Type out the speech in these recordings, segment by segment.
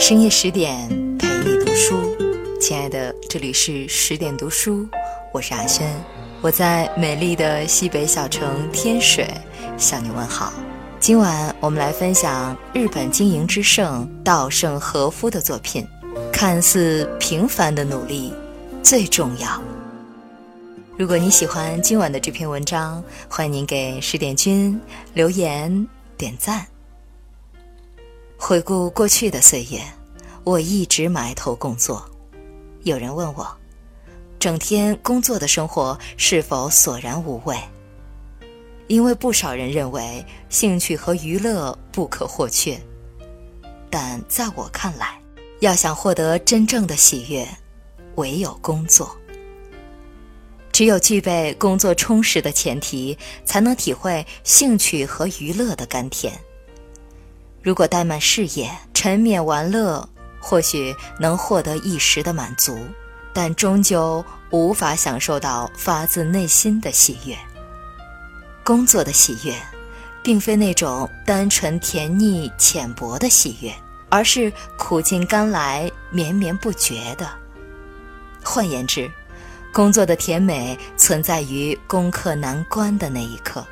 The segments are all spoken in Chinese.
深夜十点陪你读书，亲爱的，这里是十点读书，我是阿轩，我在美丽的西北小城天水向你问好。今晚我们来分享日本经营之圣稻盛和夫的作品，看似平凡的努力最重要。如果你喜欢今晚的这篇文章，欢迎您给十点君留言点赞。回顾过去的岁月，我一直埋头工作。有人问我，整天工作的生活是否索然无味？因为不少人认为兴趣和娱乐不可或缺，但在我看来，要想获得真正的喜悦，唯有工作。只有具备工作充实的前提，才能体会兴趣和娱乐的甘甜。如果怠慢事业、沉湎玩乐，或许能获得一时的满足，但终究无法享受到发自内心的喜悦。工作的喜悦，并非那种单纯甜腻浅薄的喜悦，而是苦尽甘来、绵绵不绝的。换言之，工作的甜美存在于攻克难关的那一刻。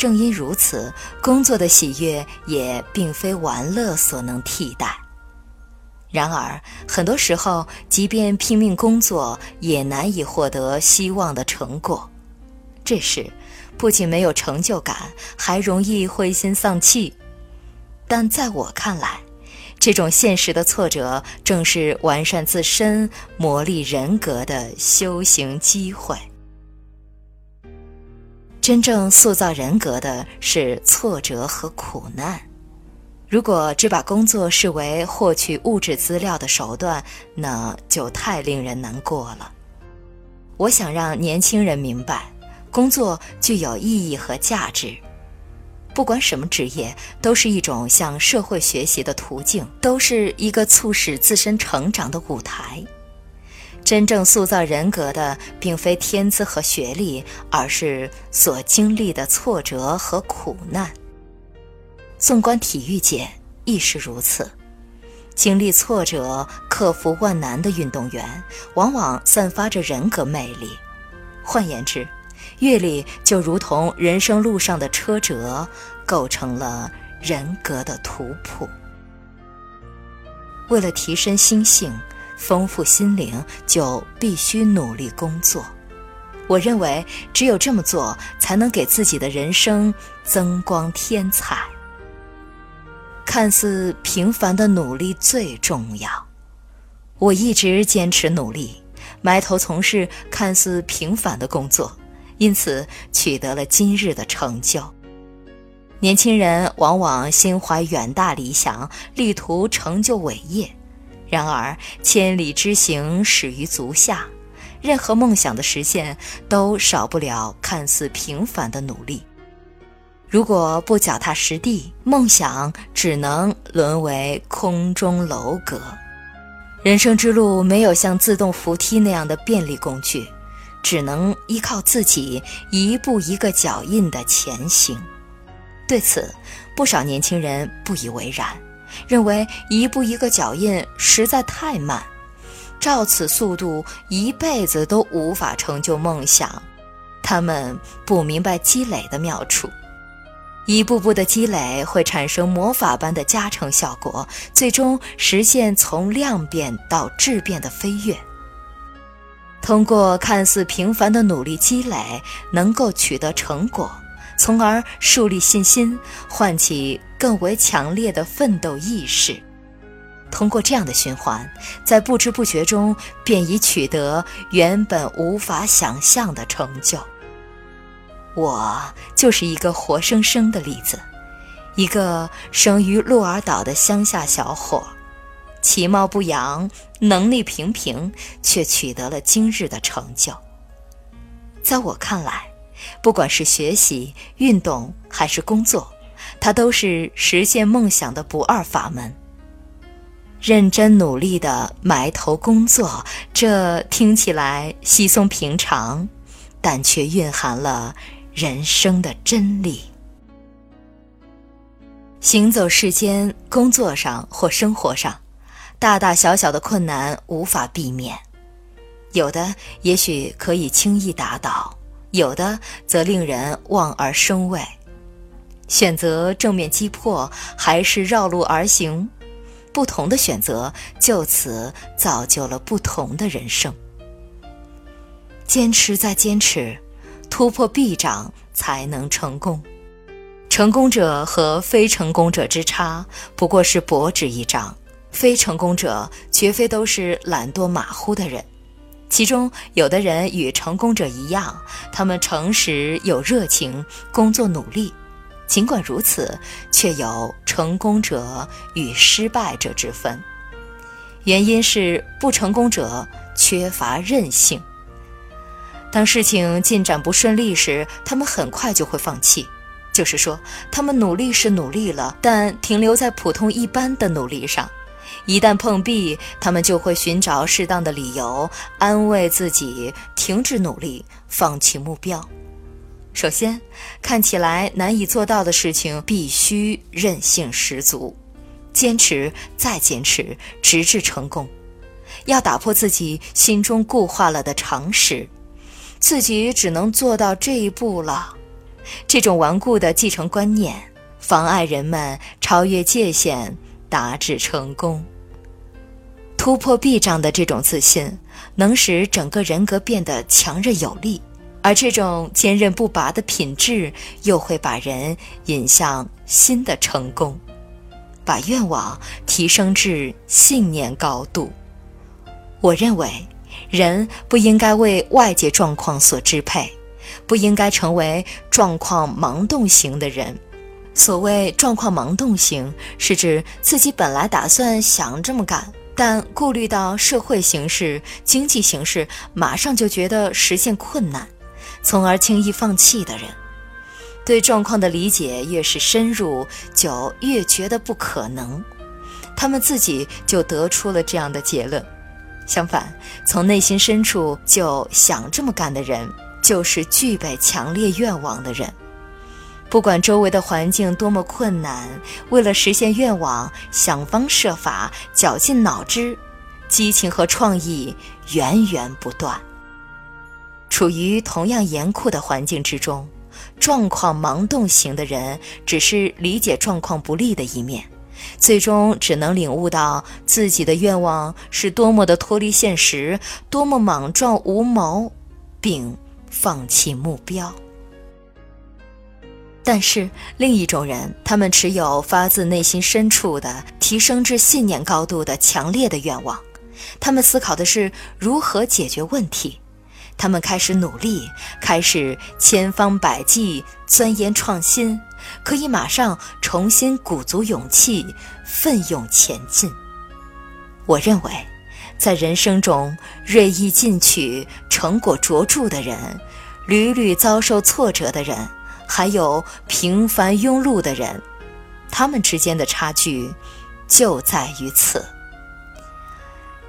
正因如此，工作的喜悦也并非玩乐所能替代。然而，很多时候，即便拼命工作，也难以获得希望的成果。这时，不仅没有成就感，还容易灰心丧气。但在我看来，这种现实的挫折，正是完善自身、磨砺人格的修行机会。真正塑造人格的是挫折和苦难。如果只把工作视为获取物质资料的手段，那就太令人难过了。我想让年轻人明白，工作具有意义和价值。不管什么职业，都是一种向社会学习的途径，都是一个促使自身成长的舞台。真正塑造人格的，并非天资和学历，而是所经历的挫折和苦难。纵观体育界，亦是如此。经历挫折、克服万难的运动员，往往散发着人格魅力。换言之，阅历就如同人生路上的车辙，构成了人格的图谱。为了提升心性、丰富心灵，就必须努力工作。我认为，只有这么做，才能给自己的人生增光添彩。看似平凡的努力最重要。我一直坚持努力，埋头从事看似平凡的工作。因此取得了今日的成就。年轻人往往心怀远大理想，力图成就伟业。然而，千里之行，始于足下。任何梦想的实现，都少不了看似平凡的努力。如果不脚踏实地，梦想只能沦为空中楼阁。人生之路没有像自动扶梯那样的便利工具。只能依靠自己一步一个脚印的前行。对此，不少年轻人不以为然，认为一步一个脚印实在太慢，照此速度一辈子都无法成就梦想。他们不明白积累的妙处，一步步的积累会产生魔法般的加成效果，最终实现从量变到质变的飞跃。通过看似平凡的努力积累，能够取得成果，从而树立信心，唤起更为强烈的奋斗意识。通过这样的循环，在不知不觉中便已取得原本无法想象的成就。我就是一个活生生的例子，一个生于鹿儿岛的乡下小伙。其貌不扬，能力平平，却取得了今日的成就。在我看来，不管是学习、运动还是工作，它都是实现梦想的不二法门。认真努力的埋头工作，这听起来稀松平常，但却蕴含了人生的真理。行走世间，工作上或生活上，大大小小的困难无法避免，有的也许可以轻易打倒，有的则令人望而生畏。选择正面击破，还是绕路而行？不同的选择，就此造就了不同的人生。坚持再坚持，突破壁障，才能成功。成功者和非成功者之差，不过是薄纸一张。非成功者绝非都是懒惰马虎的人，其中有的人与成功者一样，他们诚实有热情，工作努力。尽管如此，却有成功者与失败者之分。原因是不成功者缺乏韧性。当事情进展不顺利时，他们很快就会放弃。就是说，他们努力是努力了，但停留在普通一般的努力上。一旦碰壁，他们就会寻找适当的理由安慰自己，停止努力，放弃目标。首先，看起来难以做到的事情，必须韧性十足，坚持再坚持，直至成功。要打破自己心中固化了的常识，自己只能做到这一步了。这种顽固的继承观念，妨碍人们超越界限，达至成功。突破壁障的这种自信，能使整个人格变得强韧有力，而这种坚韧不拔的品质，又会把人引向新的成功，把愿望提升至信念高度。我认为，人不应该为外界状况所支配。不应该成为状况盲动型的人。所谓状况盲动型，是指自己本来打算想这么干，但顾虑到社会形势、经济形势，马上就觉得实现困难，从而轻易放弃的人。对状况的理解越是深入，就越觉得不可能。他们自己就得出了这样的结论。相反，从内心深处就想这么干的人。就是具备强烈愿望的人，不管周围的环境多么困难，为了实现愿望，想方设法，绞尽脑汁，激情和创意源源不断。处于同样严酷的环境之中，状况盲动型的人只是理解状况不利的一面，最终只能领悟到自己的愿望是多么的脱离现实，多么莽撞无谋，并。放弃目标，但是另一种人，他们持有发自内心深处的、提升至信念高度的强烈的愿望。他们思考的是如何解决问题，他们开始努力，开始千方百计钻研创新，可以马上重新鼓足勇气，奋勇前进。我认为。在人生中锐意进取、成果卓著的人，屡屡遭受挫折的人，还有平凡庸碌的人，他们之间的差距就在于此。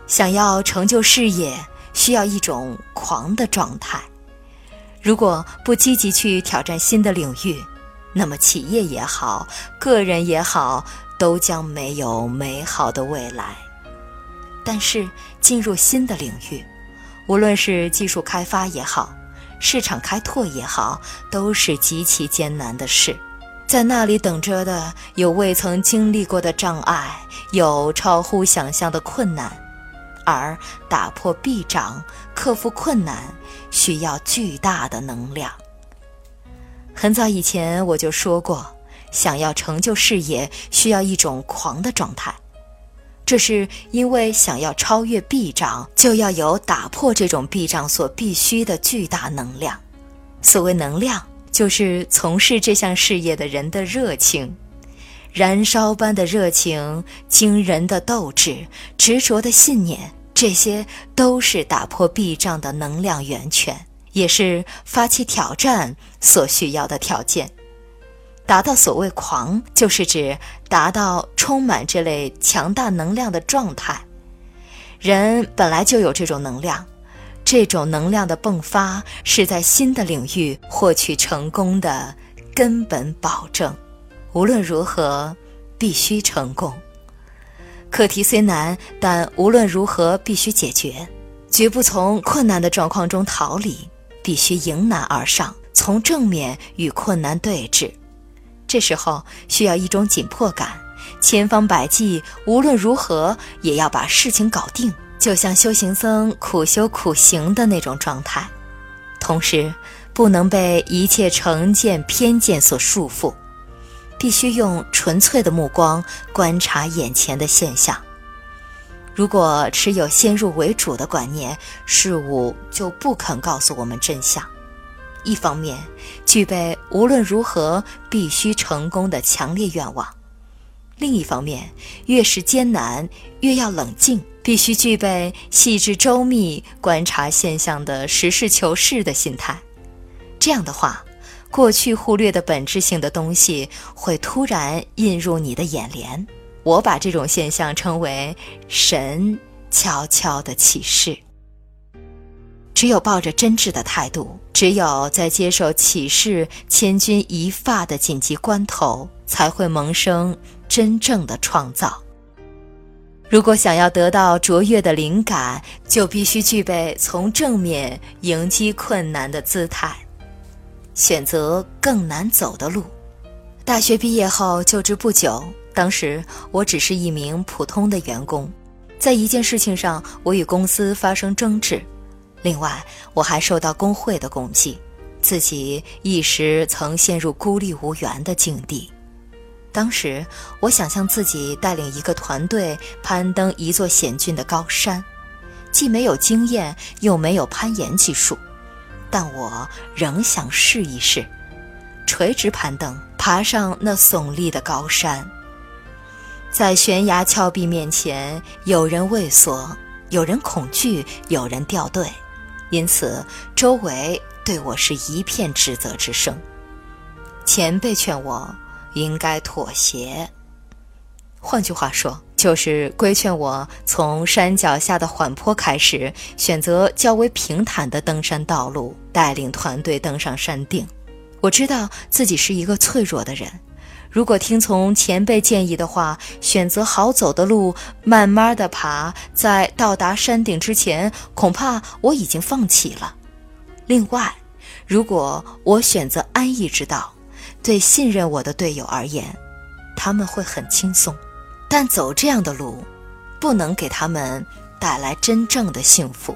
想要成就事业，需要一种狂的状态。如果不积极去挑战新的领域，那么企业也好，个人也好，都将没有美好的未来。但是进入新的领域，无论是技术开发也好，市场开拓也好，都是极其艰难的事。在那里等着的有未曾经历过的障碍，有超乎想象的困难，而打破壁障、克服困难，需要巨大的能量。很早以前我就说过，想要成就事业，需要一种狂的状态。这是因为想要超越壁障，就要有打破这种壁障所必须的巨大能量。所谓能量，就是从事这项事业的人的热情，燃烧般的热情、惊人的斗志、执着的信念，这些都是打破壁障的能量源泉，也是发起挑战所需要的条件。达到所谓狂，就是指达到充满这类强大能量的状态。人本来就有这种能量，这种能量的迸发是在新的领域获取成功的根本保证。无论如何，必须成功。课题虽难，但无论如何必须解决，绝不从困难的状况中逃离，必须迎难而上，从正面与困难对峙。这时候需要一种紧迫感，千方百计，无论如何也要把事情搞定，就像修行僧苦修苦行的那种状态。同时，不能被一切成见、偏见所束缚。必须用纯粹的目光观察眼前的现象。如果持有先入为主的观念，事物就不肯告诉我们真相。一方面，具备无论如何必须成功的强烈愿望；另一方面，越是艰难，越要冷静，必须具备细致周密观察现象的实事求是的心态。这样的话。过去忽略的本质性的东西会突然映入你的眼帘，我把这种现象称为“神悄悄的启示”。只有抱着真挚的态度，只有在接受启示千钧一发的紧急关头，才会萌生真正的创造。如果想要得到卓越的灵感，就必须具备从正面迎击困难的姿态。选择更难走的路。大学毕业后就职不久，当时我只是一名普通的员工，在一件事情上我与公司发生争执，另外我还受到工会的攻击，自己一时曾陷入孤立无援的境地。当时我想象自己带领一个团队攀登一座险峻的高山，既没有经验，又没有攀岩技术。但我仍想试一试，垂直攀登，爬上那耸立的高山。在悬崖峭壁面前，有人畏缩，有人恐惧，有人掉队，因此周围对我是一片指责之声。前辈劝我应该妥协，换句话说。就是规劝我从山脚下的缓坡开始，选择较为平坦的登山道路，带领团队登上山顶。我知道自己是一个脆弱的人，如果听从前辈建议的话，选择好走的路，慢慢的爬，在到达山顶之前，恐怕我已经放弃了。另外，如果我选择安逸之道，对信任我的队友而言，他们会很轻松。但走这样的路，不能给他们带来真正的幸福。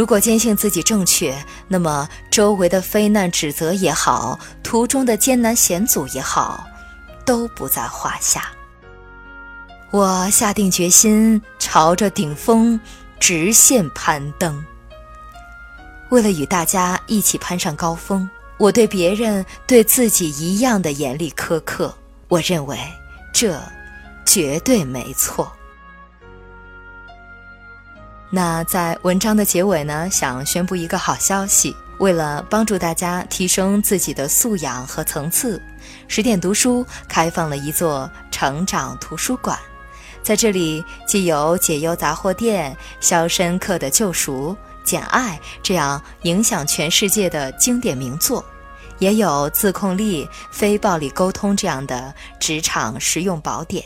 如果坚信自己正确，那么周围的非难指责也好，途中的艰难险阻也好，都不在话下。我下定决心，朝着顶峰直线攀登。为了与大家一起攀上高峰，我对别人、对自己一样的严厉苛刻。我认为。这绝对没错。那在文章的结尾呢，想宣布一个好消息：为了帮助大家提升自己的素养和层次，十点读书开放了一座成长图书馆。在这里，既有解忧杂货店、肖申克的救赎、简爱这样影响全世界的经典名作。也有自控力、非暴力沟通这样的职场实用宝典，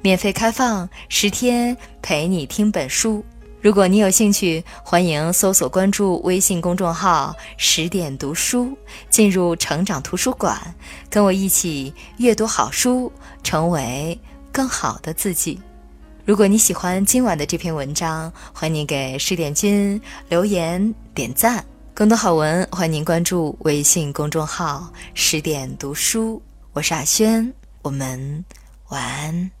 免费开放十天陪你听本书。如果你有兴趣，欢迎搜索关注微信公众号“十点读书”，进入成长图书馆，跟我一起阅读好书，成为更好的自己。如果你喜欢今晚的这篇文章，欢迎你给十点君留言点赞。更多好文，欢迎您关注微信公众号“十点读书”。我是阿轩，我们晚安。